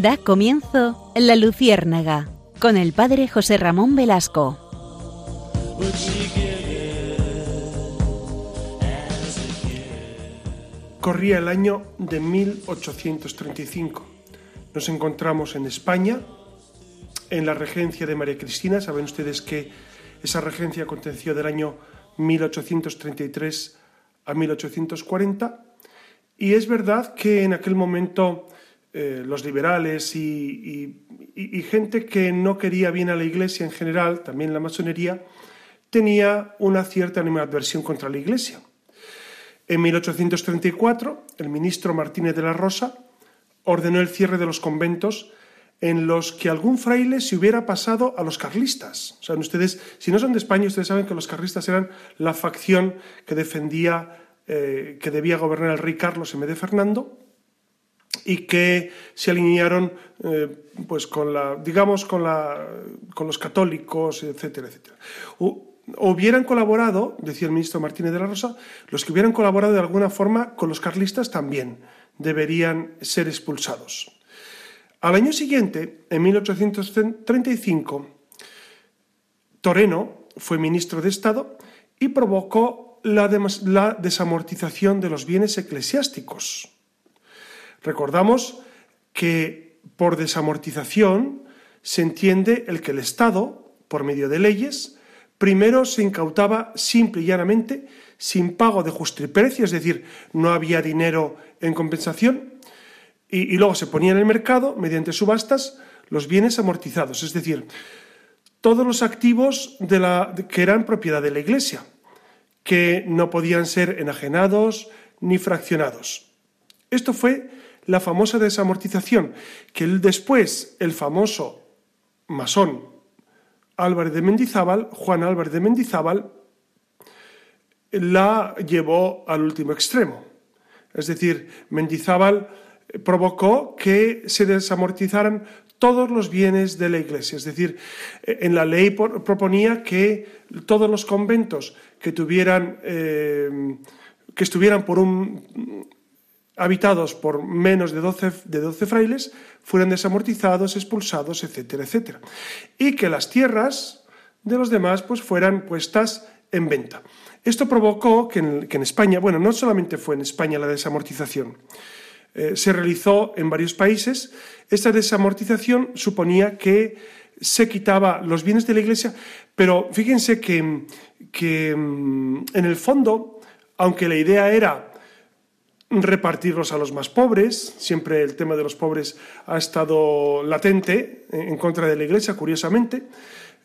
Da comienzo La Luciérnaga con el padre José Ramón Velasco. Corría el año de 1835. Nos encontramos en España, en la regencia de María Cristina. Saben ustedes que esa regencia aconteció del año 1833 a 1840. Y es verdad que en aquel momento eh, los liberales y, gente que no quería bien a la Iglesia en general, también la masonería, tenía una cierta animadversión contra la Iglesia. En 1834, el ministro Martínez de la Rosa ordenó el cierre de los conventos en los que algún fraile se hubiera pasado a los carlistas. O sea, ustedes, si no son de España, ustedes saben que los carlistas eran la facción que defendía, eh, que debía gobernar el rey Carlos en de Fernando y que se alinearon, eh, pues, con la, digamos, con, la, con los católicos, etcétera, etcétera hubieran colaborado, decía el ministro Martínez de la Rosa, los que hubieran colaborado de alguna forma con los carlistas también deberían ser expulsados. Al año siguiente, en 1835, Toreno fue ministro de Estado y provocó la, la desamortización de los bienes eclesiásticos. Recordamos que por desamortización se entiende el que el Estado, por medio de leyes, Primero se incautaba simple y llanamente, sin pago de justiprecio, es decir, no había dinero en compensación, y, luego se ponía en el mercado, mediante subastas, los bienes amortizados, es decir, todos los activos de la, que eran propiedad de la Iglesia, que no podían ser enajenados ni fraccionados. Esto fue la famosa desamortización, que después el famoso masón Álvarez de Mendizábal, Juan Álvarez de Mendizábal, la llevó al último extremo. Es decir, Mendizábal provocó que se desamortizaran todos los bienes de la Iglesia. Es decir, en la ley proponía que todos los conventos que tuvieran, eh, que estuvieran por un habitados por menos de 12, de frailes fueran desamortizados, expulsados, etcétera, etcétera. Y que las tierras de los demás pues, fueran puestas en venta. Esto provocó que en, España, bueno, no solamente fue en España la desamortización, eh, se realizó en varios países. Esta desamortización suponía que se quitaba los bienes de la Iglesia, pero fíjense que, que mm, en el fondo, aunque la idea era repartirlos a los más pobres. Siempre el tema de los pobres ha estado latente en contra de la Iglesia, curiosamente.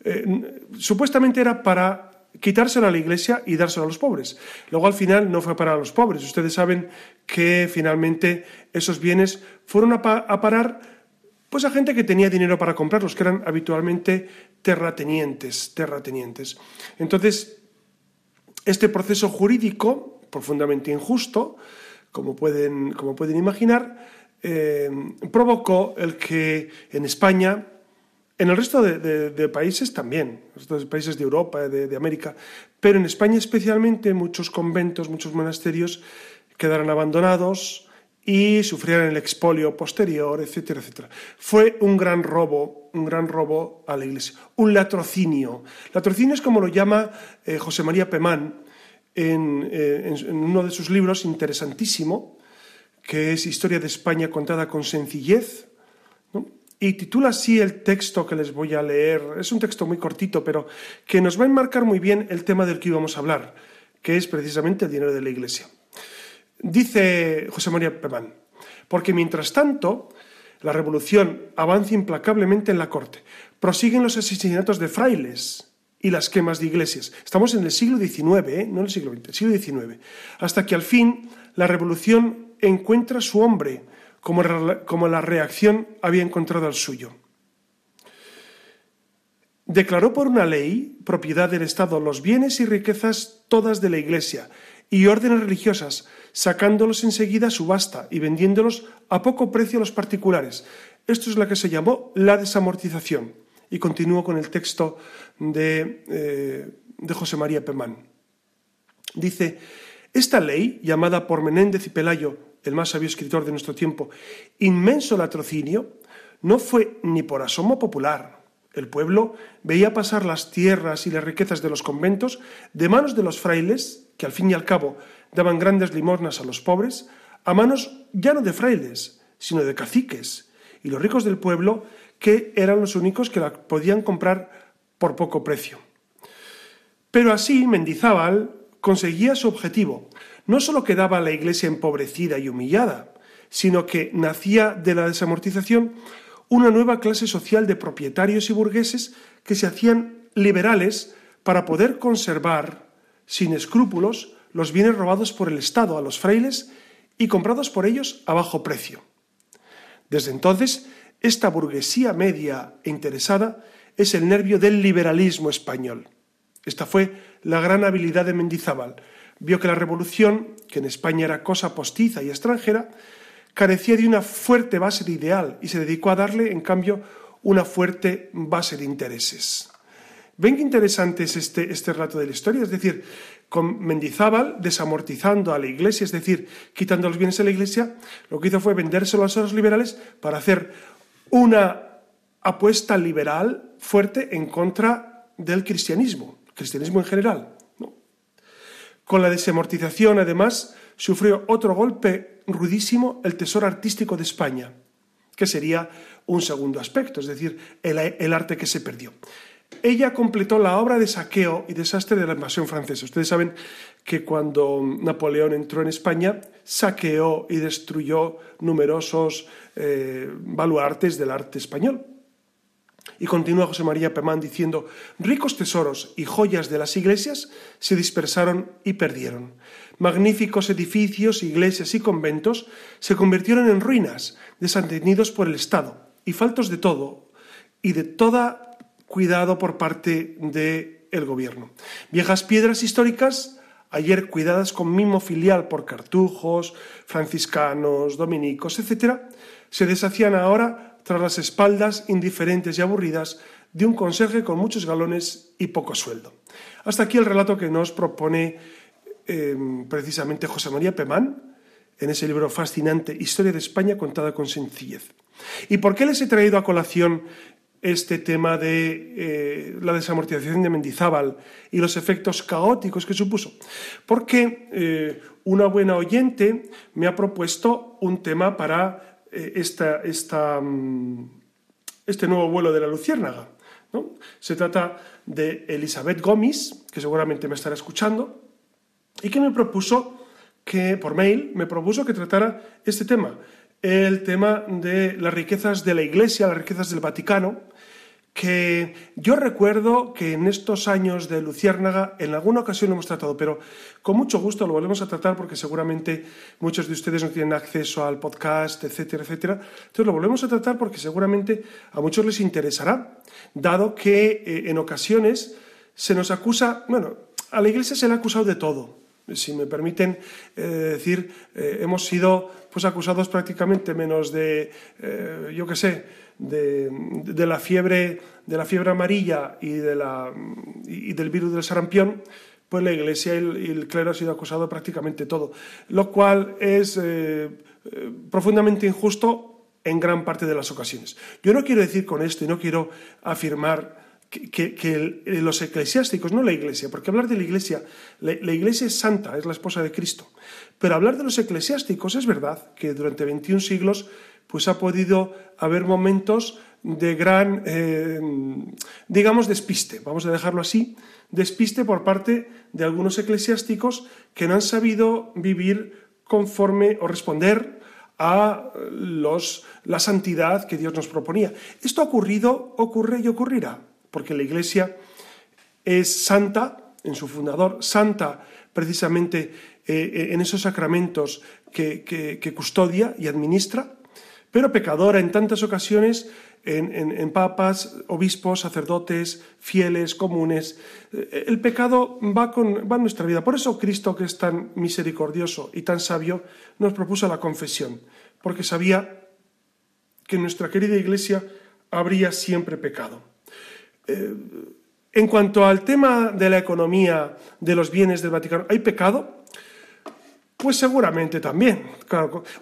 Eh, supuestamente era para quitárselo a la Iglesia y dárselo a los pobres. Luego al final no fue para los pobres. Ustedes saben que finalmente esos bienes fueron a, parar pues a gente que tenía dinero para comprarlos, que eran habitualmente terratenientes, terratenientes. Entonces, este proceso jurídico, profundamente injusto, como pueden, como pueden imaginar, eh, provocó el que en España, en el resto de, países también, en países de Europa, de, de, América, pero en España especialmente muchos conventos, muchos monasterios quedaron abandonados y sufrieron el expolio posterior, etcétera, etcétera. Fue un gran robo, un gran robo a la Iglesia, un latrocinio. Latrocinio es como lo llama eh, José María Pemán, eh, en, uno de sus libros interesantísimo, que es Historia de España contada con sencillez, y titula así el texto que les voy a leer. Es un texto muy cortito, pero que nos va a enmarcar muy bien el tema del que íbamos a hablar, que es precisamente el dinero de la Iglesia. Dice José María Pemán, porque mientras tanto la revolución avanza implacablemente en la corte, prosiguen los asesinatos de frailes, y las quemas de iglesias. Estamos en el siglo XIX, ¿eh? no en el siglo XX, siglo XIX. Hasta que al fin la revolución encuentra su hombre, como, como la reacción había encontrado al suyo. Declaró por una ley propiedad del Estado los bienes y riquezas todas de la Iglesia y órdenes religiosas, sacándolos enseguida a subasta y vendiéndolos a poco precio a los particulares. Esto es lo que se llamó la desamortización. Y continúo con el texto de, eh, de José María Pemán. Dice, esta ley, llamada por Menéndez y Pelayo, el más sabio escritor de nuestro tiempo, inmenso latrocinio, no fue ni por asomo popular. El pueblo veía pasar las tierras y las riquezas de los conventos de manos de los frailes, que al fin y al cabo daban grandes limosnas a los pobres, a manos ya no de frailes, sino de caciques, y los ricos del pueblo, que eran los únicos que la podían comprar por poco precio. Pero así Mendizábal conseguía su objetivo. No solo quedaba la iglesia empobrecida y humillada, sino que nacía de la desamortización una nueva clase social de propietarios y burgueses que se hacían liberales para poder conservar, sin escrúpulos, los bienes robados por el Estado a los frailes y comprados por ellos a bajo precio. Desde entonces, esta burguesía media e interesada es el nervio del liberalismo español. Esta fue la gran habilidad de Mendizábal. Vio que la revolución, que en España era cosa postiza y extranjera, carecía de una fuerte base de ideal y se dedicó a darle, en cambio, una fuerte base de intereses. ¿Ven qué interesante es este, este relato de la historia? Es decir, con Mendizábal desamortizando a la iglesia, es decir, quitando los bienes a la iglesia, lo que hizo fue vendérselos a los liberales para hacer una apuesta liberal fuerte en contra del cristianismo, cristianismo en general. Con la desamortización, además, sufrió otro golpe rudísimo el tesoro artístico de España, que sería un segundo aspecto, es decir, el, arte que se perdió. Ella completó la obra de saqueo y desastre de la invasión francesa. Ustedes saben que cuando Napoleón entró en España, saqueó y destruyó numerosos eh, baluartes del arte español. Y continúa José María Pemán diciendo, ricos tesoros y joyas de las iglesias se dispersaron y perdieron. Magníficos edificios, iglesias y conventos se convirtieron en ruinas, desatendidos por el Estado y faltos de todo y de toda cuidado por parte del gobierno. Viejas piedras históricas, ayer cuidadas con mimo filial por cartujos, franciscanos, dominicos, etc., se deshacían ahora tras las espaldas indiferentes y aburridas de un conserje con muchos galones y poco sueldo. Hasta aquí el relato que nos propone em, precisamente José María Pemán en ese libro fascinante Historia de España contada con sencillez. ¿Y por qué les he traído a colación este tema de eh, la desamortización de Mendizábal y los efectos caóticos que supuso? Porque eh, una buena oyente me ha propuesto un tema para eh, mm, este nuevo vuelo de la Luciérnaga. Se trata de Elizabeth Gómez, que seguramente me estará escuchando, y que me propuso que, por mail, me propuso que tratara este tema, el tema de las riquezas de la Iglesia, las riquezas del Vaticano, que yo recuerdo que en estos años de Luciérnaga en alguna ocasión lo hemos tratado, pero con mucho gusto lo volvemos a tratar porque seguramente muchos de ustedes no tienen acceso al podcast, etcétera, etcétera. Entonces lo volvemos a tratar porque seguramente a muchos les interesará, dado que eh, en ocasiones se nos acusa, bueno, a la Iglesia se le ha acusado de todo, si me permiten eh, decir, eh, hemos sido pues acusados prácticamente menos de, yo qué sé, de, la fiebre, de la fiebre amarilla y, de la, y del virus del sarampión, pues la Iglesia y el, clero ha sido acusado prácticamente todo, lo cual es eh, eh, profundamente injusto en gran parte de las ocasiones. Yo no quiero decir con esto y no quiero afirmar que, los eclesiásticos, no la Iglesia, porque hablar de la Iglesia, la, Iglesia es santa, es la esposa de Cristo, pero hablar de los eclesiásticos es verdad que durante 21 siglos pues ha podido haber momentos de gran, eh, digamos, despiste, vamos a dejarlo así, despiste por parte de algunos eclesiásticos que no han sabido vivir conforme o responder a los, la santidad que Dios nos proponía. Esto ha ocurrido, ocurre y ocurrirá, porque la Iglesia es santa en su fundador, santa precisamente eh, en esos sacramentos que custodia y administra, pero pecadora en tantas ocasiones en, papas, obispos, sacerdotes, fieles, comunes. Eh, el pecado va, con, va en nuestra vida. Por eso Cristo, que es tan misericordioso y tan sabio, nos propuso la confesión, porque sabía que en nuestra querida Iglesia habría siempre pecado. Eh, en cuanto al tema de la economía de los bienes del Vaticano, ¿hay pecado? Pues seguramente también.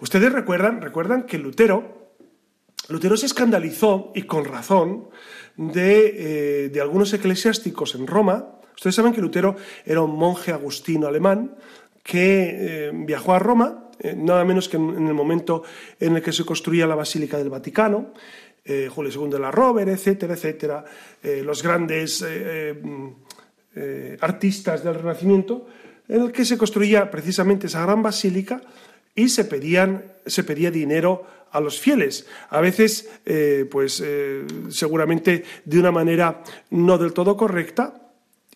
ustedes recuerdan, recuerdan que Lutero Lutero se escandalizó, y con razón, de, de algunos eclesiásticos en Roma. Ustedes saben que Lutero era un monje agustino alemán que viajó a Roma eh, nada menos que en, el momento en el que se construía la Basílica del Vaticano, eh, Julio II de la Rover, etcétera, etcétera, eh, los grandes artistas del Renacimiento, en el que se construía precisamente esa gran basílica y se, pedían, se pedía dinero a los fieles, a veces, pues seguramente de una manera no del todo correcta,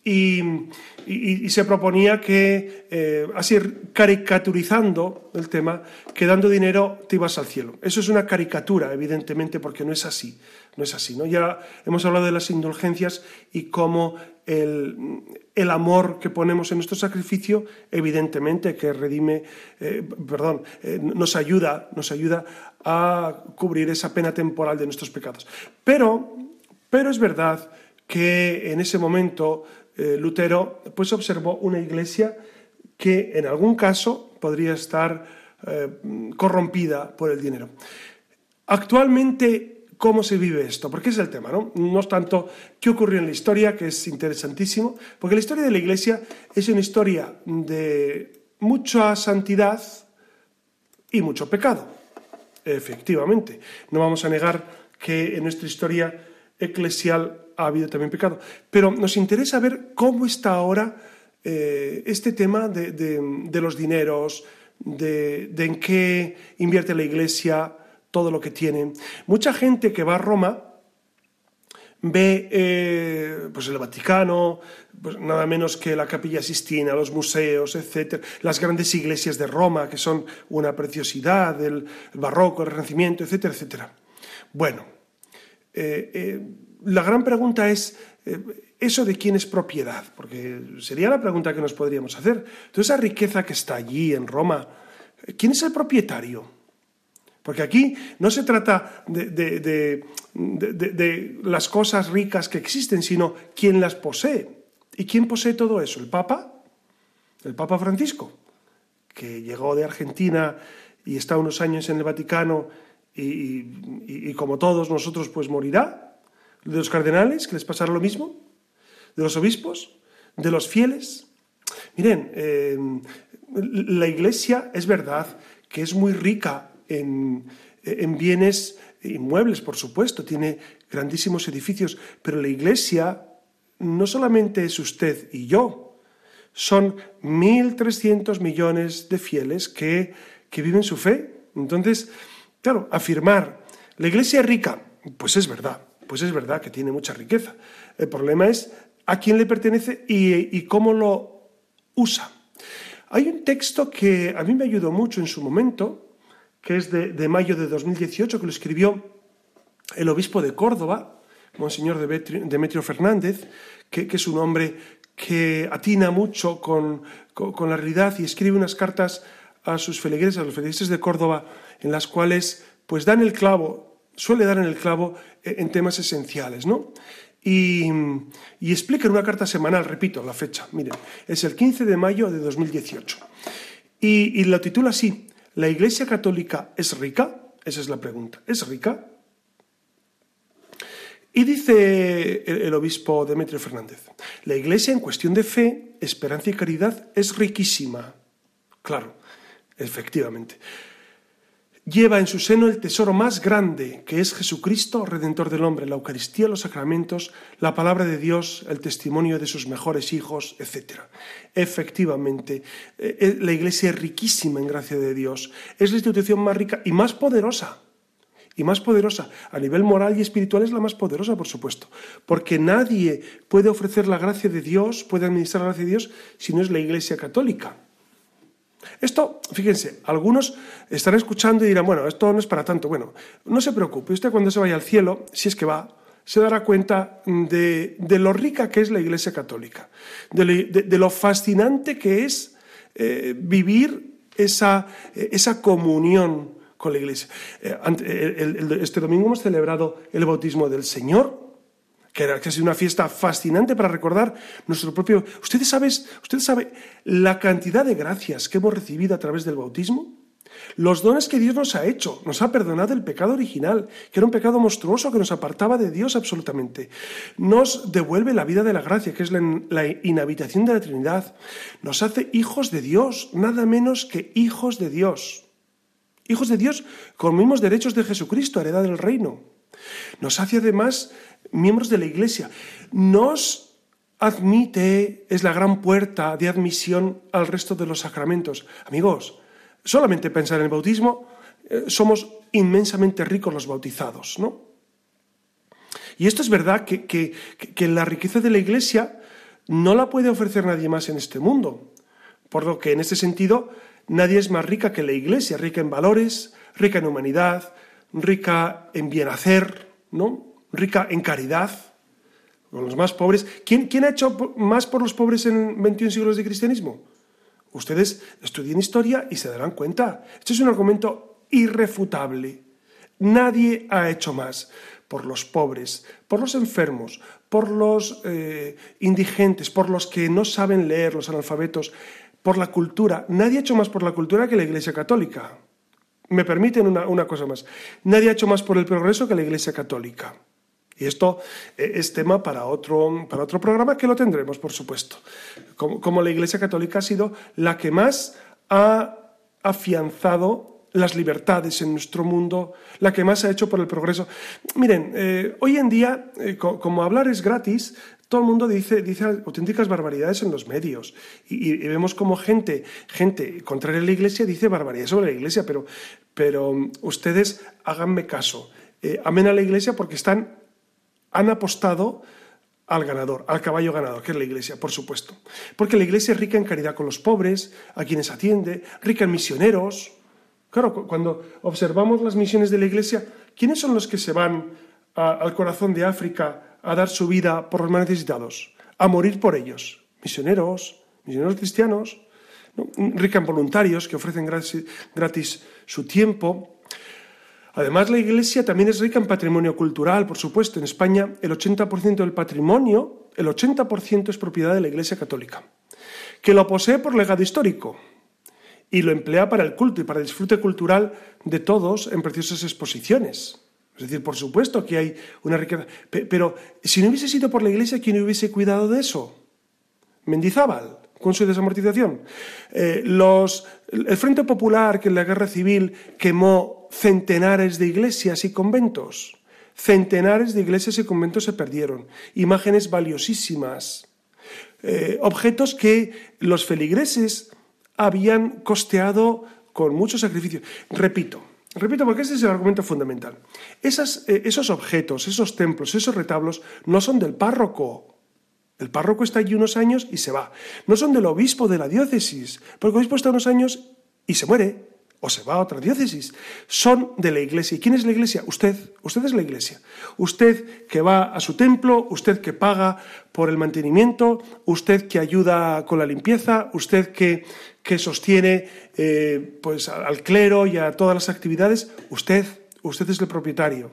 y, se proponía que, eh, así caricaturizando el tema, que dando dinero te ibas al cielo. Eso es una caricatura, evidentemente, porque no es así. No es así. ¿no? Ya hemos hablado de las indulgencias y cómo el, amor que ponemos en nuestro sacrificio, evidentemente, que redime, eh, perdón, eh, nos, ayuda, nos ayuda a cubrir esa pena temporal de nuestros pecados. Pero, pero es verdad que en ese momento eh, Lutero pues observó una iglesia que en algún caso podría estar eh, corrompida por el dinero. Actualmente, ¿cómo se vive esto? Porque es el tema, ¿no? No es tanto qué ocurrió en la historia, que es interesantísimo, porque la historia de la iglesia es una historia de mucha santidad y mucho pecado. Efectivamente, no vamos a negar que en nuestra historia eclesial ha habido también pecado. Pero nos interesa ver cómo está ahora eh, este tema de, los dineros, de, en qué invierte la Iglesia, todo lo que tiene. Mucha gente que va a Roma ve eh, pues el Vaticano, pues nada menos que la Capilla Sistina, los museos, etcétera, las grandes iglesias de Roma, que son una preciosidad, el, barroco, el renacimiento, etcétera, etcétera. Bueno, eh, la gran pregunta es, eh, ¿eso de quién es propiedad? Porque sería la pregunta que nos podríamos hacer. Toda esa riqueza que está allí en Roma, ¿quién es el propietario? Porque aquí no se trata de, las cosas ricas que existen, sino quién las posee. ¿Y quién posee todo eso? ¿El Papa? El Papa Francisco, que llegó de Argentina y está unos años en el Vaticano y como todos nosotros pues morirá de los cardenales, que les pasará lo mismo, de los obispos, de los fieles. Miren, eh, la iglesia es verdad que es muy rica en, en bienes inmuebles, por supuesto, tiene grandísimos edificios, pero la iglesia no solamente es usted y yo, son 1.300 millones de fieles que, que viven su fe. Entonces, claro, afirmar, la iglesia es rica, pues es verdad, pues es verdad que tiene mucha riqueza. El problema es a quién le pertenece y, cómo lo usa. Hay un texto que a mí me ayudó mucho en su momento, que es de, mayo de 2018, que lo escribió el obispo de Córdoba, Monseñor Demetrio Fernández, que, es un hombre que atina mucho con, la realidad y escribe unas cartas a sus feligreses, a los feligreses de Córdoba, en las cuales pues dan el clavo suele dar en el clavo eh, en temas esenciales, ¿no? Y, explica en una carta semanal, repito la fecha, miren, es el 15 de mayo de 2018. Y, y lo titula así, ¿la Iglesia Católica es rica? Esa es la pregunta. ¿Es rica? Y dice el, obispo Demetrio Fernández, la Iglesia en cuestión de fe, esperanza y caridad es riquísima. Claro, efectivamente lleva en su seno el tesoro más grande, que es Jesucristo, Redentor del hombre, la Eucaristía, los sacramentos, la palabra de Dios, el testimonio de sus mejores hijos, etc. Efectivamente, eh, la Iglesia es riquísima en gracia de Dios, es la institución más rica y más poderosa. Y más poderosa. A nivel moral y espiritual es la más poderosa, por supuesto. Porque nadie puede ofrecer la gracia de Dios, puede administrar la gracia de Dios, si no es la Iglesia católica. Esto, fíjense, algunos estarán escuchando y dirán, bueno, esto no es para tanto. Bueno, no se preocupe, usted cuando se vaya al cielo, si es que va, se dará cuenta de, lo rica que es la Iglesia Católica, de, lo fascinante que es eh, vivir esa, esa comunión con la Iglesia. Eh, este domingo hemos celebrado el bautismo del Señor, que era casi una fiesta fascinante para recordar nuestro propio... ¿Ustedes saben usted sabe la cantidad de gracias que hemos recibido a través del bautismo? los dones que Dios nos ha hecho. Nos ha perdonado el pecado original, que era un pecado monstruoso que nos apartaba de Dios absolutamente. Nos devuelve la vida de la gracia, que es la, inhabitación de la Trinidad. Nos hace hijos de Dios, nada menos que hijos de Dios. Hijos de Dios con mismos derechos de Jesucristo, heredad del reino. Nos hace además miembros de la Iglesia. Nos admite, es la gran puerta de admisión al resto de los sacramentos. Amigos, solamente pensar en el bautismo, eh, somos inmensamente ricos los bautizados, ¿no? Y esto es verdad que, que, la riqueza de la Iglesia no la puede ofrecer nadie más en este mundo. Por lo que en este sentido nadie es más rica que la Iglesia, rica en valores, rica en humanidad, rica en bien hacer, ¿no? Rica en caridad, con los más pobres. ¿Quién, ¿Quién, ha hecho más por los pobres en 21 siglos de cristianismo? Ustedes estudien historia y se darán cuenta. Este es un argumento irrefutable. Nadie ha hecho más por los pobres, por los enfermos, por los eh, indigentes, por los que no saben leer, los analfabetos, por la cultura. Nadie ha hecho más por la cultura que la Iglesia Católica. Me permiten una, una cosa más. Nadie ha hecho más por el progreso que la Iglesia Católica. Y esto eh, es tema para otro, para otro programa que lo tendremos, por supuesto. Como, la Iglesia Católica ha sido la que más ha afianzado las libertades en nuestro mundo, la que más ha hecho por el progreso. Miren, eh, hoy en día, eh, como hablar es gratis, todo el mundo dice, dice auténticas barbaridades en los medios. Y, vemos como gente, gente contraria a la Iglesia dice barbaridades sobre la Iglesia, pero, pero um, ustedes háganme caso. amen a la Iglesia porque están han apostado al ganador, al caballo ganador, que es la Iglesia, por supuesto. Porque la Iglesia es rica en caridad con los pobres, a quienes atiende, rica en misioneros. Claro, cuando observamos las misiones de la Iglesia, ¿quiénes son los que se van al corazón de África a dar su vida por los más necesitados? A morir por ellos. Misioneros, misioneros cristianos, rica en voluntarios que ofrecen gratis su tiempo, Además, la Iglesia también es rica en patrimonio cultural, por supuesto. En España, el 80% del patrimonio, el 80% es propiedad de la Iglesia Católica, que lo posee por legado histórico y lo emplea para el culto y para el disfrute cultural de todos en preciosas exposiciones. Es decir, por supuesto que hay una riqueza. Pero si no hubiese sido por la Iglesia, ¿quién hubiese cuidado de eso? Mendizábal, con su desamortización. Eh, el Frente Popular, que en la Guerra Civil quemó centenares de iglesias y conventos. Centenares de iglesias y conventos se perdieron. Imágenes valiosísimas. Eh, objetos que los feligreses habían costeado con mucho sacrificio. Repito, repito porque este es el argumento fundamental. Eh, esos objetos, esos templos, esos retablos no son del párroco. El párroco está allí unos años y se va. No son del obispo de la diócesis, porque el obispo está unos años y se muere o se va a otra diócesis. Son de la iglesia. ¿Y quién es la iglesia? Usted. Usted es la iglesia. Usted que va a su templo, usted que paga por el mantenimiento, usted que ayuda con la limpieza, usted que, que sostiene eh, pues, al clero y a todas las actividades, usted, usted es el propietario.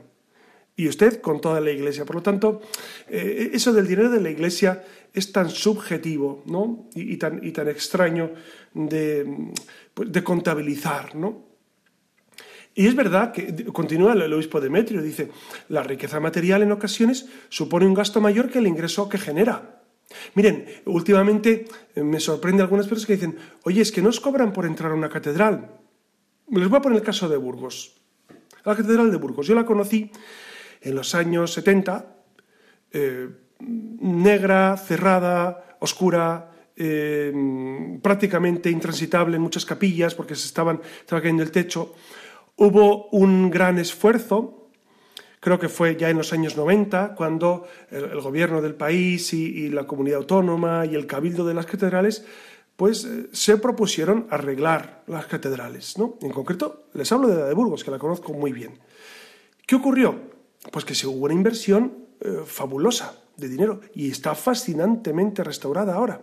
Y usted con toda la iglesia. Por lo tanto, eh, eso del dinero de la iglesia es tan subjetivo ¿no? y, tan, y tan extraño de, pues, de contabilizar. ¿no? Y es verdad que, continúa el obispo Demetrio, dice, la riqueza material en ocasiones supone un gasto mayor que el ingreso que genera. Miren, últimamente eh, me sorprende algunas personas que dicen, oye, es que nos cobran por entrar a una catedral. Les voy a poner el caso de Burgos. La catedral de Burgos. Yo la conocí en los años 70, eh, negra, cerrada, oscura, eh, prácticamente intransitable en muchas capillas porque se estaban, estaba cayendo el techo. Hubo un gran esfuerzo, creo que fue ya en los años 90, cuando el, gobierno del país y, la comunidad autónoma y el cabildo de las catedrales pues eh, se propusieron arreglar las catedrales. ¿no? En concreto, les hablo de la de Burgos, que la conozco muy bien. ¿Qué ocurrió? Pues que se hubo una inversión eh, fabulosa de dinero y está fascinantemente restaurada ahora.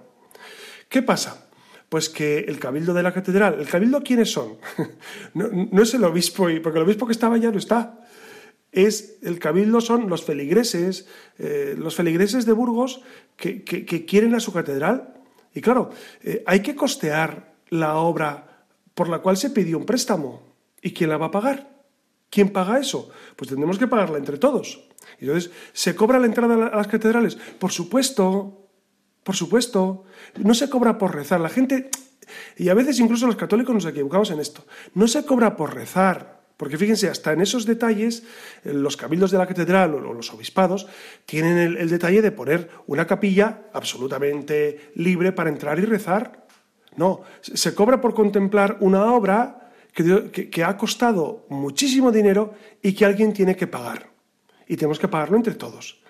¿Qué pasa? Pues que el cabildo de la catedral, ¿el cabildo quiénes son? no, es el obispo, porque el obispo que estaba ya no está. Es, el cabildo son los feligreses, eh, los feligreses de Burgos que, quieren a su catedral. Y claro, hay que costear la obra por la cual se pidió un préstamo. ¿Y quién la va a pagar? ¿Quién paga eso? Pues tendremos que pagarla entre todos. Entonces, ¿se cobra la entrada a las catedrales? Por supuesto, por supuesto. No se cobra por rezar. La gente, y a veces incluso los católicos nos equivocamos en esto, no se cobra por rezar. Porque fíjense, hasta en esos detalles, eh, los cabildos de la catedral o los obispados tienen el, detalle de poner una capilla absolutamente libre para entrar y rezar. No, se cobra por contemplar una obra que, ha costado muchísimo dinero y que alguien tiene que pagar. Y tenemos que pagarlo entre todos.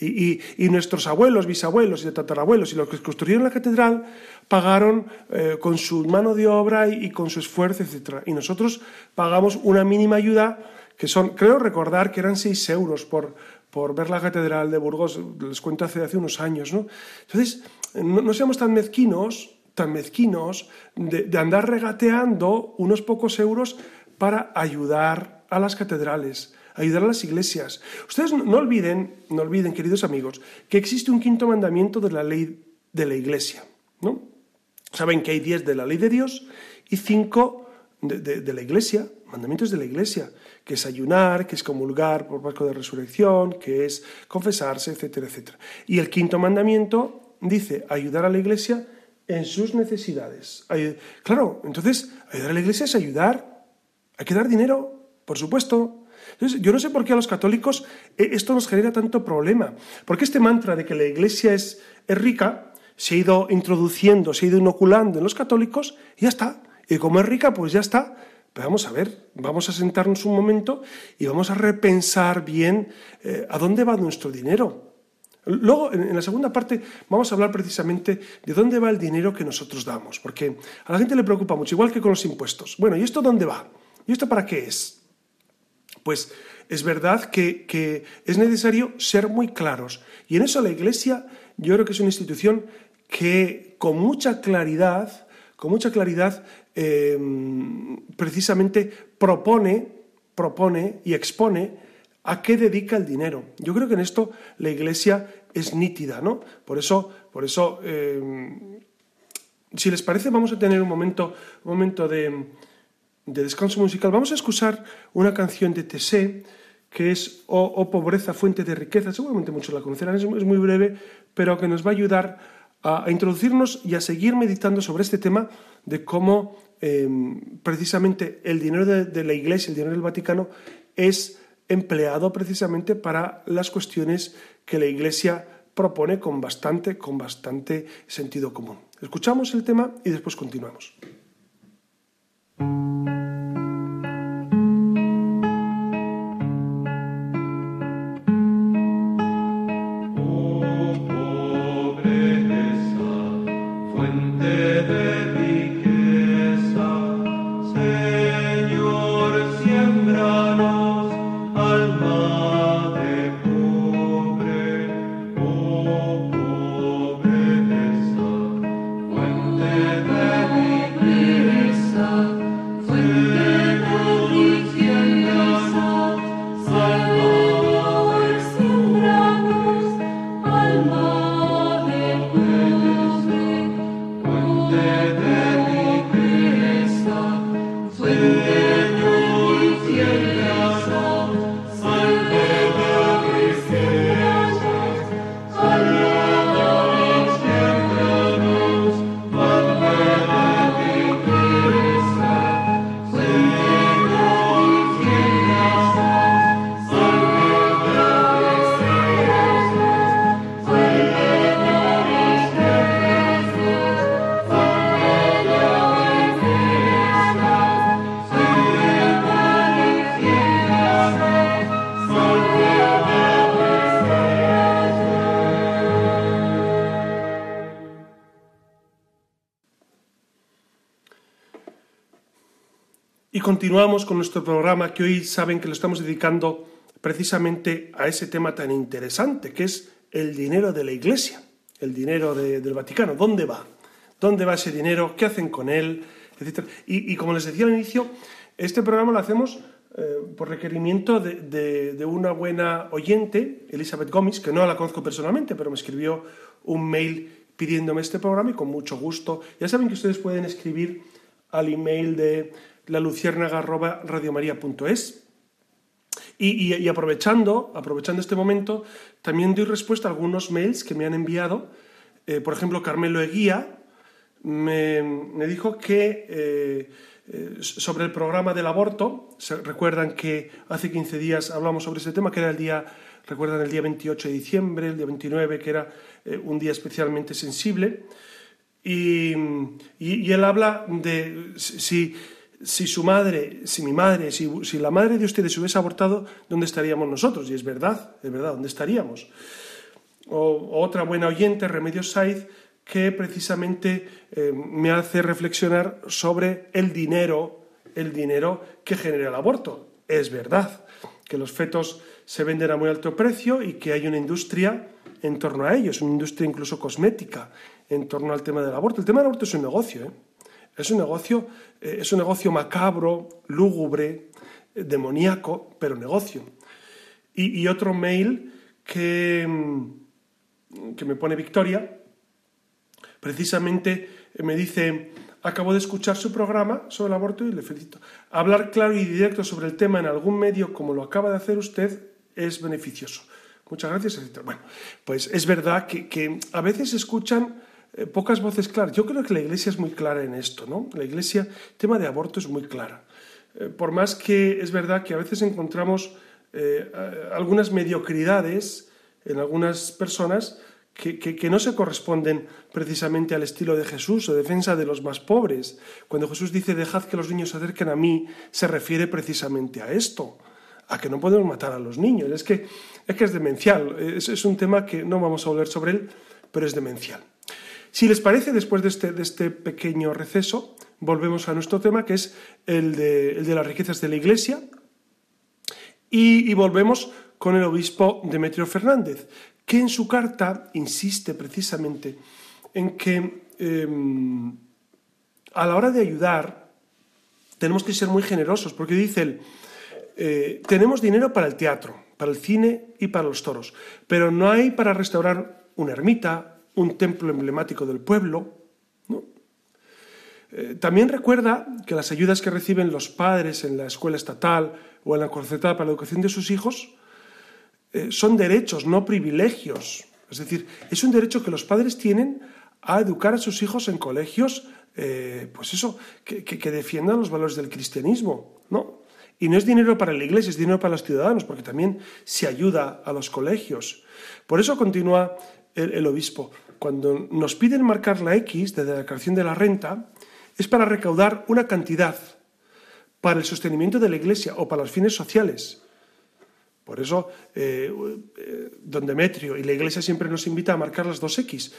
Y, nuestros abuelos, bisabuelos y tatarabuelos y los que construyeron la catedral pagaron eh, con su mano de obra y, con su esfuerzo, etc. Y nosotros pagamos una mínima ayuda que son, creo recordar que eran 6 euros por, por ver la catedral de Burgos, les cuento hace, hace unos años. ¿no? Entonces, no, seamos tan mezquinos, tan mezquinos de, de andar regateando unos pocos euros para ayudar a las catedrales ayudar a las iglesias. Ustedes no olviden, no olviden, queridos amigos, que existe un quinto mandamiento de la ley de la iglesia, ¿no? Saben que hay diez de la ley de Dios y cinco de, la iglesia, mandamientos de la iglesia, que es ayunar, que es comulgar por Pascua de Resurrección, que es confesarse, etcétera, etcétera. Y el quinto mandamiento dice ayudar a la iglesia en sus necesidades. Claro, entonces ayudar a la iglesia es ayudar, hay que dar dinero, por supuesto, yo no sé por qué a los católicos eh, esto nos genera tanto problema. Porque este mantra de que la Iglesia es, rica se ha ido introduciendo, se ha ido inoculando en los católicos y ya está. Y como es rica, pues ya está. Pero vamos a ver, vamos a sentarnos un momento y vamos a repensar bien eh, a dónde va nuestro dinero. Luego, en, la segunda parte, vamos a hablar precisamente de dónde va el dinero que nosotros damos, porque a la gente le preocupa mucho, igual que con los impuestos. Bueno, ¿y esto dónde va? ¿Y esto para qué es? Pues es verdad que, es necesario ser muy claros. Y en eso la Iglesia yo creo que es una institución que con mucha claridad, con mucha claridad, em, precisamente propone, propone y expone a qué dedica el dinero. Yo creo que en esto la Iglesia es nítida, ¿no? Por eso, por eso em, si les parece, vamos a tener un momento, un momento de, de descanso musical, vamos a escuchar una canción de Tessé que es oh, oh, pobreza, fuente de riqueza. Seguramente muchos la conocerán, es, muy breve, pero que nos va a ayudar a, introducirnos y a seguir meditando sobre este tema de cómo em, precisamente el dinero de, la Iglesia, el dinero del Vaticano, es empleado precisamente para las cuestiones que la Iglesia propone con bastante, con bastante sentido común. Escuchamos el tema y después continuamos. Continuamos con nuestro programa que hoy saben que lo estamos dedicando precisamente a ese tema tan interesante que es el dinero de la Iglesia, el dinero del Vaticano. ¿Dónde va? ¿Dónde va ese dinero? ¿Qué hacen con él? Y, como les decía al inicio, este programa lo hacemos eh, por requerimiento de, una buena oyente, Elizabeth Gómez, que no la conozco personalmente, pero me escribió un mail pidiéndome este programa y con mucho gusto. Ya saben que ustedes pueden escribir al email de la luciérnaga.radiomaría.es. Y, y, aprovechando, aprovechando este momento, también doy respuesta a algunos mails que me han enviado. Eh, por ejemplo, Carmelo Eguía me, dijo que eh, eh, sobre el programa del aborto, recuerdan que hace 15 días hablamos sobre ese tema, que era el día, recuerdan el día 28 de diciembre, el día 29, que era un día especialmente sensible. Y, y, él habla de si, si, su madre, si mi madre, si, la madre de ustedes hubiese abortado, ¿dónde estaríamos nosotros? Y es verdad, es verdad, ¿dónde estaríamos? O, otra buena oyente, Remedios Saiz, que precisamente eh, me hace reflexionar sobre el dinero, el dinero que genera el aborto. Es verdad que los fetos se venden a muy alto precio y que hay una industria en torno a ellos, una industria incluso cosmética en torno al tema del aborto. El tema del aborto es un negocio, ¿eh? Es un negocio, eh, es un negocio macabro, lúgubre, demoníaco, pero negocio. Y, otro mail que, mm, que me pone Victoria, precisamente me dice, acabo de escuchar su programa sobre el aborto y le felicito. Hablar claro y directo sobre el tema en algún medio como lo acaba de hacer usted es beneficioso. Muchas gracias, etc. Bueno, pues es verdad que, a veces escuchan eh, pocas voces claras. Yo creo que la Iglesia es muy clara en esto, ¿no? La Iglesia, el tema de aborto es muy clara. Eh, por más que es verdad que a veces encontramos eh, algunas mediocridades en algunas personas, que, no se corresponden precisamente al estilo de Jesús o defensa de los más pobres. Cuando Jesús dice dejad que los niños se acerquen a mí, se refiere precisamente a esto, a que no podemos matar a los niños. Es que es, demencial, es, es un tema que no vamos a volver sobre él, pero es demencial. Si les parece, después de este, de este pequeño receso, volvemos a nuestro tema, que es el de, el de las riquezas de la Iglesia, y, volvemos con el obispo Demetrio Fernández, que en su carta insiste precisamente en que em, a la hora de ayudar tenemos que ser muy generosos, porque dice él, eh, tenemos dinero para el teatro, para el cine y para los toros, pero no hay para restaurar una ermita, un templo emblemático del pueblo. Eh, también recuerda que las ayudas que reciben los padres en la escuela estatal o en la concertada para la educación de sus hijos eh, son derechos, no privilegios. Es decir, es un derecho que los padres tienen a educar a sus hijos en colegios, eh, pues eso, que, defiendan los valores del cristianismo, ¿no? Y no es dinero para la iglesia, es dinero para los ciudadanos, porque también se ayuda a los colegios. Por eso continúa el, obispo. Cuando nos piden marcar la X de la declaración de la renta, es para recaudar una cantidad para el sostenimiento de la iglesia o para los fines sociales. Por eso, eh, eh, don Demetrio y la Iglesia siempre nos invita a marcar las dos X.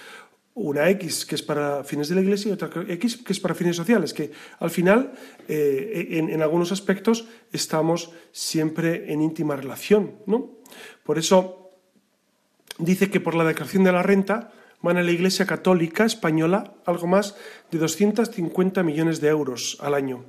Una X que es para fines de la Iglesia y otra X que es para fines sociales, que al final, eh, en, algunos aspectos, estamos siempre en íntima relación. ¿no? Por eso, dice que por la declaración de la renta van a la Iglesia Católica Española algo más de 250 millones de euros al año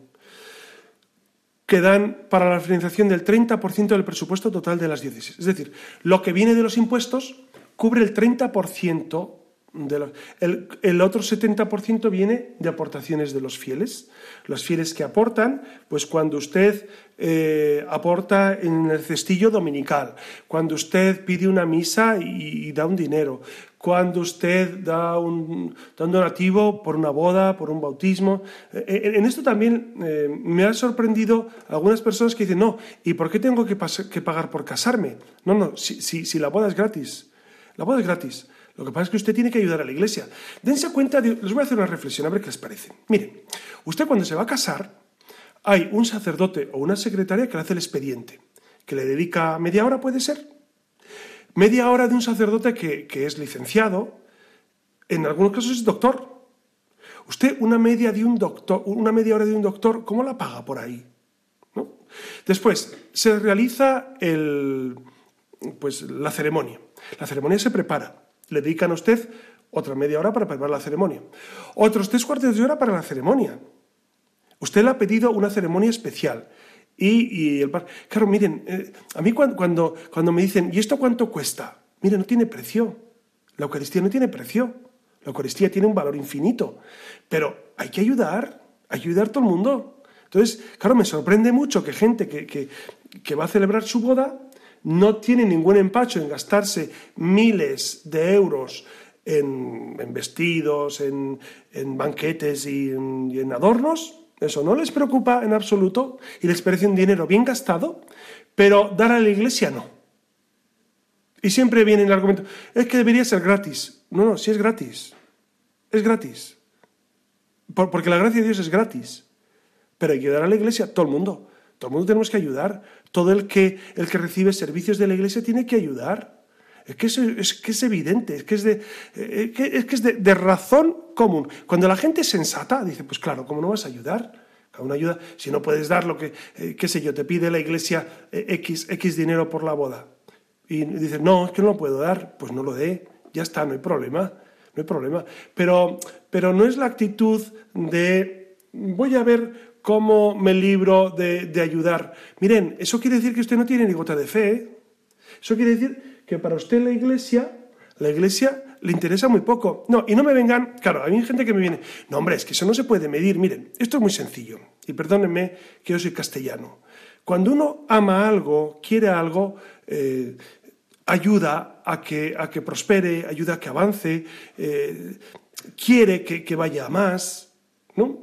que dan para la financiación del 30% del presupuesto total de las diócesis. Es decir, lo que viene de los impuestos cubre el 30% de los, el, otro 70% viene de aportaciones de los fieles. Los fieles que aportan, pues cuando usted eh, aporta en el cestillo dominical, cuando usted pide una misa y da un dinero, cuando usted da un, donativo por una boda, por un bautismo. Eh, en, esto también eh, me ha sorprendido algunas personas que dicen, no, ¿y por qué tengo que, pagar por casarme? No, no, si, la boda es gratis. La boda es gratis. Lo que pasa es que usted tiene que ayudar a la iglesia. Dense cuenta, les voy a hacer una reflexión, a ver qué les parece. Miren, usted cuando se va a casar, hay un sacerdote o una secretaria que le hace el expediente, que le dedica media hora, puede ser, Media hora de un sacerdote que, es licenciado, en algunos casos es doctor. Usted una media, de un doctor, una media hora de un doctor, ¿cómo la paga por ahí? Después, se realiza el, pues, la ceremonia. La ceremonia se prepara. Le dedican a usted otra media hora para preparar la ceremonia. Otros tres cuartos de hora para la ceremonia. Usted le ha pedido una ceremonia especial. Y, el Claro, miren, eh, a mí cuando, cuando, me dicen, ¿y esto cuánto cuesta? Mire, no tiene precio. La Eucaristía no tiene precio. La Eucaristía tiene un valor infinito. Pero hay que ayudar, ayudar a todo el mundo. Entonces, claro, me sorprende mucho que gente que, va a celebrar su boda no tiene ningún empacho en gastarse miles de euros en, vestidos, en, banquetes y en, adornos. Eso no les preocupa en absoluto y les parece un dinero bien gastado, pero dar a la iglesia no. Y siempre viene el argumento, es que debería ser gratis. No, no, si es gratis. Es gratis. porque la gracia de Dios es gratis. Pero ayudar a la iglesia, todo el mundo. Todo el mundo tenemos que ayudar. Todo el que, el que recibe servicios de la iglesia tiene que ayudar. Es que es, evidente, es que es, de, eh, es, que es de, razón común. Cuando la gente es sensata, dice, pues claro, ¿cómo no vas a ayudar? A una ayuda, si no puedes dar lo que, eh, qué sé yo, te pide la iglesia eh, X, X dinero por la boda. Y dices, no, es que no lo puedo dar, pues no lo dé, ya está, no hay problema no hay problema. Pero, pero no es la actitud de voy a ver cómo me libro de, ayudar. Miren, eso quiere decir que usted no tiene ni gota de fe. Eso quiere decir que para usted la iglesia, la iglesia le interesa muy poco. No, y no me vengan, claro, hay gente que me viene, no hombre, es que eso no se puede medir. Miren, esto es muy sencillo, y perdónenme que yo soy castellano. Cuando uno ama algo, quiere algo, eh, ayuda a que, a que prospere, ayuda a que avance, eh, quiere que, vaya a más. ¿no?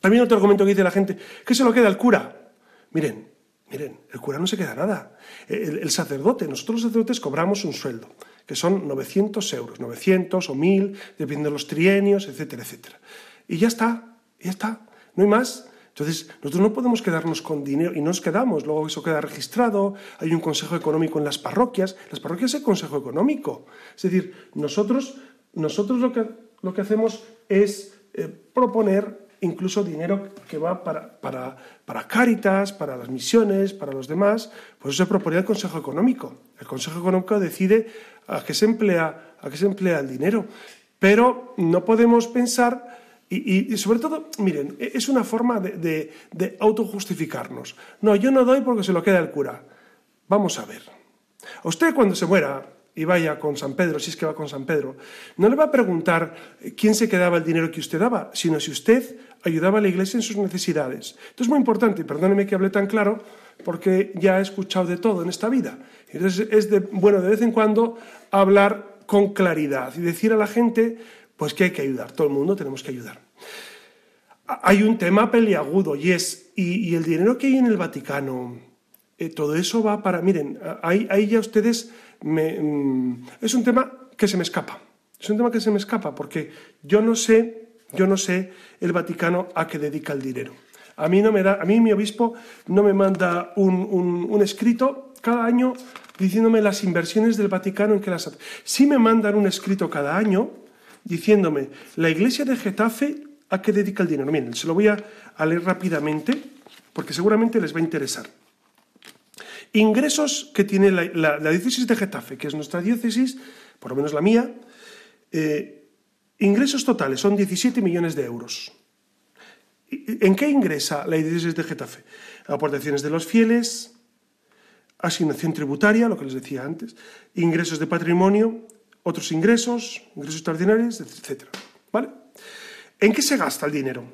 También otro argumento que dice la gente, ¿qué se lo queda el cura? Miren, miren, el cura no se queda nada. El, sacerdote, nosotros los sacerdotes cobramos un sueldo, que son 900 euros, 900 o 1000, dependiendo de los trienios, etcétera, etcétera. Y ya está, ya está, no hay más. Entonces, nosotros no podemos quedarnos con dinero y nos quedamos, luego eso queda registrado, hay un consejo económico en las parroquias, las parroquias es el consejo económico. Es decir, nosotros, nosotros lo, que, lo que hacemos es eh, proponer incluso dinero que va para, para, para Cáritas, para las misiones, para los demás, pues eso se propone el Consejo Económico. El Consejo Económico decide a qué se emplea, a qué se emplea el dinero. Pero no podemos pensar y, sobre todo, miren, e, es una forma de, de, autojustificarnos. No, yo no doy porque se lo queda el cura. Vamos a ver. A usted cuando se muera y vaya con San Pedro, si es que va con San Pedro, no le va a preguntar quién se quedaba el dinero que usted daba, sino si usted ayudaba a la iglesia en sus necesidades. Esto es muy importante, y perdóneme que hable tan claro, porque ya he escuchado de todo en esta vida. Entonces es de, bueno de vez en cuando hablar con claridad y decir a la gente pues que hay que ayudar, todo el mundo tenemos que ayudar. Hay un tema peliagudo y es, y, el dinero que hay en el Vaticano, eh, todo eso va para, miren, ahí, ahí ya ustedes, me, mm, es un tema que se me escapa, es un tema que se me escapa porque yo no sé, yo no sé el Vaticano a qué dedica el dinero. A mí, no me da, a mí mi obispo no me manda un, escrito cada año diciéndome las inversiones del Vaticano en que las... Sí me mandan un escrito cada año diciéndome, la iglesia de Getafe, ¿a qué dedica el dinero? Miren, se lo voy a, leer rápidamente porque seguramente les va a interesar. Ingresos que tiene la, diócesis de Getafe, que es nuestra diócesis, por lo menos la mía, eh, ingresos totales son 17 millones de euros. ¿En qué ingresa la diócesis de Getafe? Aportaciones de los fieles, asignación tributaria, lo que les decía antes, ingresos de patrimonio, otros ingresos, ingresos extraordinarios, etc. ¿Vale? ¿En qué se gasta el dinero?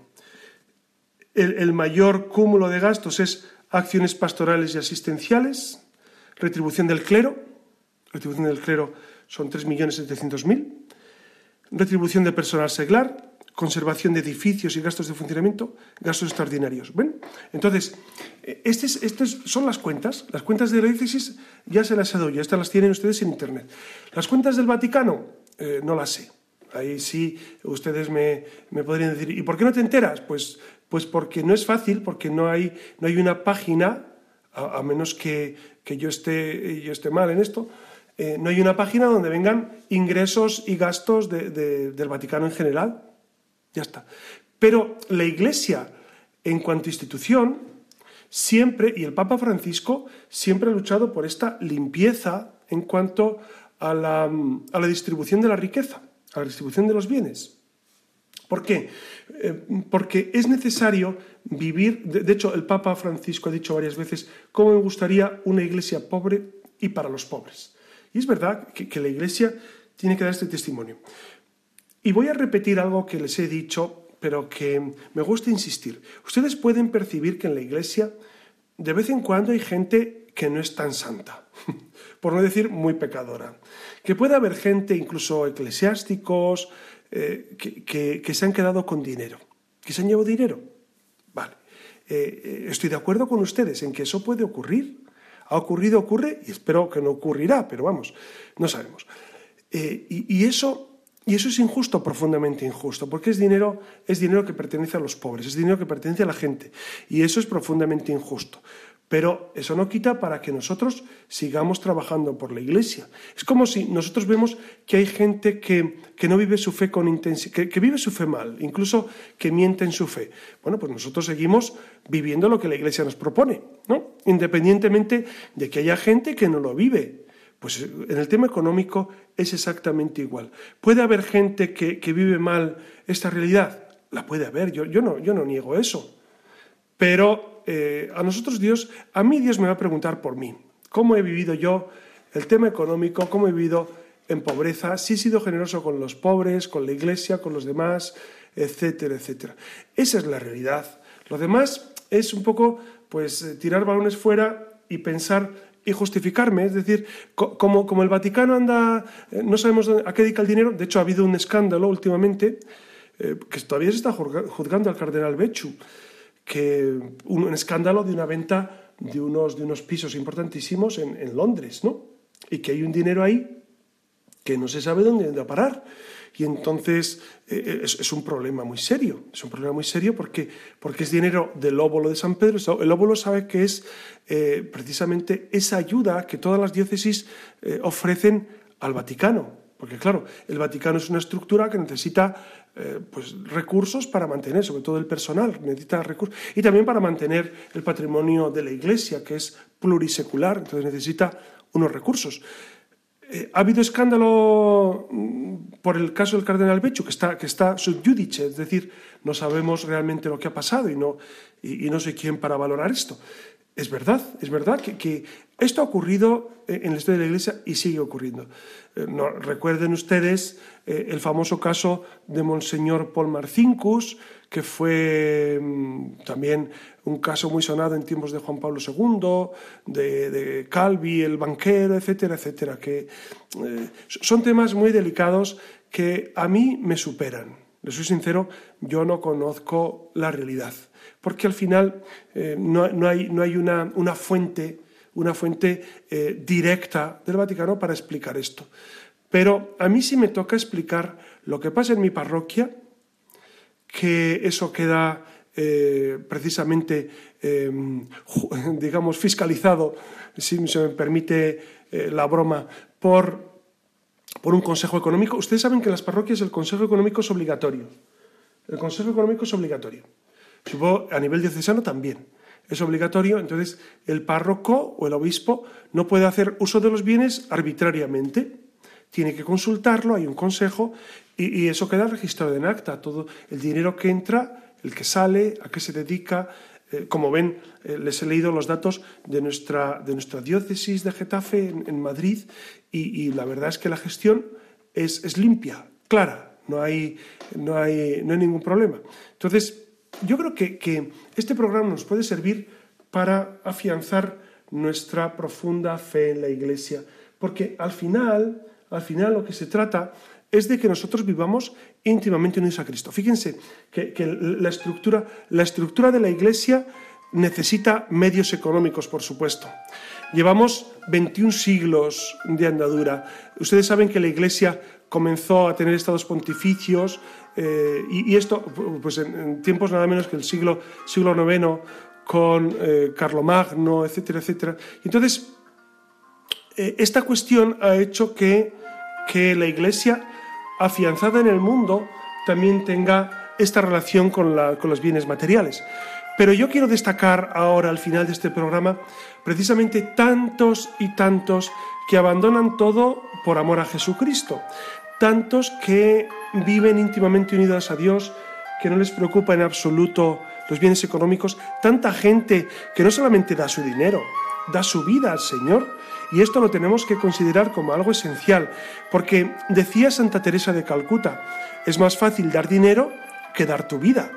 El, mayor cúmulo de gastos es acciones pastorales y asistenciales, retribución del clero, retribución del clero son 3.700.000, retribución de personal seglar, conservación de edificios y gastos de funcionamiento, gastos extraordinarios. ¿Ven? Entonces, estas son las cuentas. Las cuentas de la diócesis ya se las he dado, ya estas las tienen ustedes en Internet. Las cuentas del Vaticano, eh, no las sé. Ahí sí ustedes me, podrían decir, ¿y por qué no te enteras? Pues, pues porque no es fácil, porque no hay, no hay una página, a, menos que, yo, esté, yo esté mal en esto, eh, no hay una página donde vengan ingresos y gastos del Vaticano en general. Ya está. Pero la Iglesia, en cuanto a institución, siempre, y el Papa Francisco, siempre ha luchado por esta limpieza en cuanto a la, distribución de la riqueza, a la distribución de los bienes. ¿Por qué? Eh, porque es necesario vivir, de, hecho el Papa Francisco ha dicho varias veces, cómo me gustaría una iglesia pobre y para los pobres. Y es verdad que la iglesia tiene que dar este testimonio. Y voy a repetir algo que les he dicho, pero que me gusta insistir. Ustedes pueden percibir que en la iglesia de vez en cuando hay gente que no es tan santa, por no decir muy pecadora. Que puede haber gente, incluso eclesiásticos, eh, que, se han quedado con dinero, que se han llevado dinero. Vale, eh, eh, estoy de acuerdo con ustedes en que eso puede ocurrir. Ha ocurrido, ocurre, y espero que no ocurrirá, pero vamos, no sabemos. y, eso y eso es injusto, profundamente injusto, porque es dinero, es dinero que pertenece a los pobres, es dinero que pertenece a la gente. Y eso es profundamente injusto. Pero eso no quita para que nosotros sigamos trabajando por la Iglesia. Es como si nosotros vemos que hay gente que, no vive su fe con intensidad, que, vive su fe mal, incluso que miente en su fe. Bueno, pues nosotros seguimos viviendo lo que la Iglesia nos propone, ¿no? Independientemente de que haya gente que no lo vive. Pues en el tema económico es exactamente igual. ¿Puede haber gente que, vive mal esta realidad? La puede haber, yo, yo, no, yo no niego eso. Pero eh, a nosotros Dios, a mí Dios me va a preguntar por mí. ¿Cómo he vivido yo el tema económico? ¿Cómo he vivido en pobreza? Si he sido generoso con los pobres, con la iglesia, con los demás, etcétera, etcétera. Esa es la realidad. Lo demás es un poco, pues, eh, tirar balones fuera y pensar y justificarme. Es decir, como, como el Vaticano anda, eh, no sabemos a qué dedica el dinero, de hecho ha habido un escándalo últimamente, que todavía se está juzgando al cardenal Bechu que un, escándalo de una venta de unos, de unos pisos importantísimos en, en, Londres, ¿no? Y que hay un dinero ahí que no se sabe dónde va a parar. Y entonces eh, eh, es, un problema muy serio, es un problema muy serio porque, porque es dinero del óvulo de San Pedro. El óvulo sabe que es eh, precisamente esa ayuda que todas las diócesis ofrecen al Vaticano. Porque claro, el Vaticano es una estructura que necesita eh, pues, recursos para mantener, sobre todo el personal, necesita recursos, y también para mantener el patrimonio de la Iglesia, que es plurisecular, entonces necesita unos recursos. Eh, ha habido escándalo mm, por el caso del cardenal Bechu, que está, que está subjudice, es decir, no sabemos realmente lo que ha pasado y no, y no sé quién para valorar esto. Es verdad, es verdad que, esto ha ocurrido en la historia de la Iglesia y sigue ocurriendo. Eh, recuerden ustedes eh, el famoso caso de Monseñor Paul Marcinkus, que fue mm, también un caso muy sonado en tiempos de Juan Pablo II, de, Calvi, el banquero, etcétera, etcétera, que eh, son temas muy delicados que a mí me superan. Les soy sincero, yo no conozco la realidad porque al final eh, no, hay, no, hay, una, una fuente, una fuente eh, directa del Vaticano para explicar esto. Pero a mí sí me toca explicar lo que pasa en mi parroquia, que eso queda eh, precisamente, digamos, fiscalizado, si se me permite la broma, por, por un consejo económico. Ustedes saben que en las parroquias el consejo económico es obligatorio. El consejo económico es obligatorio. Supongo a nivel diocesano también. Es obligatorio, entonces el párroco o el obispo no puede hacer uso de los bienes arbitrariamente. Tiene que consultarlo, hay un consejo y, eso queda registrado en acta. Todo el dinero que entra, el que sale, a qué se dedica. Eh, como ven, eh, les he leído los datos de nuestra, de nuestra diócesis de Getafe en, Madrid y, la verdad es que la gestión es, es limpia, clara, no hay, no, hay, no hay ningún problema. Entonces, yo creo que, este programa nos puede servir para afianzar nuestra profunda fe en la Iglesia, porque al final, al final lo que se trata es de que nosotros vivamos íntimamente unidos a Cristo. Fíjense que, la, estructura, la estructura de la Iglesia necesita medios económicos, por supuesto. Llevamos 21 siglos de andadura. Ustedes saben que la Iglesia comenzó a tener estados pontificios eh, y, esto pues en, tiempos nada menos que el siglo, siglo IX con eh, Carlomagno, etcétera, etcétera. Entonces, eh, esta cuestión ha hecho que, que la Iglesia, afianzada en el mundo, también tenga esta relación con, con los bienes materiales. Pero yo quiero destacar ahora, al final de este programa, precisamente tantos y tantos que abandonan todo por amor a Jesucristo tantos que viven íntimamente unidos a Dios, que no les preocupa en absoluto los bienes económicos, tanta gente que no solamente da su dinero, da su vida al Señor. Y esto lo tenemos que considerar como algo esencial, porque decía Santa Teresa de Calcuta, es más fácil dar dinero que dar tu vida.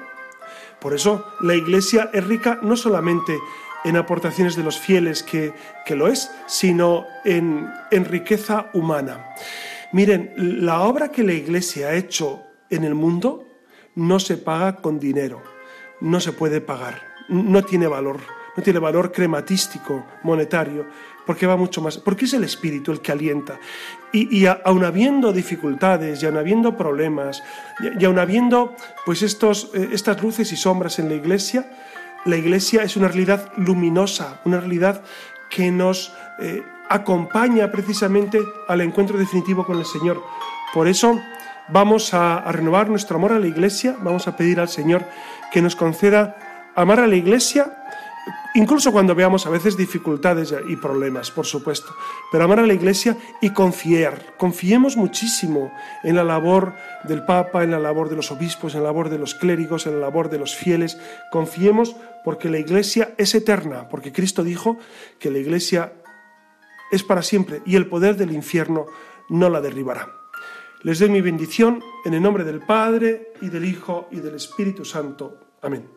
Por eso la Iglesia es rica no solamente en aportaciones de los fieles, que, lo es, sino en, en riqueza humana. Miren, la obra que la Iglesia ha hecho en el mundo no se paga con dinero, no se puede pagar, no tiene valor, no tiene valor crematístico, monetario, porque va mucho más, porque es el Espíritu el que alienta. Y, aun habiendo dificultades, y aun habiendo problemas, y, aun habiendo pues estos, eh, estas luces y sombras en la Iglesia, la Iglesia es una realidad luminosa, una realidad que nos eh, acompaña precisamente al encuentro definitivo con el Señor. Por eso vamos a, renovar nuestro amor a la Iglesia, vamos a pedir al Señor que nos conceda amar a la Iglesia incluso cuando veamos a veces dificultades y problemas, por supuesto, pero amar a la Iglesia y confiar. Confiemos muchísimo en la labor del Papa, en la labor de los obispos, en la labor de los clérigos, en la labor de los fieles. Confiemos porque la Iglesia es eterna, porque Cristo dijo que la Iglesia es para siempre y el poder del infierno no la derribará. Les doy mi bendición en el nombre del Padre y del Hijo y del Espíritu Santo. Amén.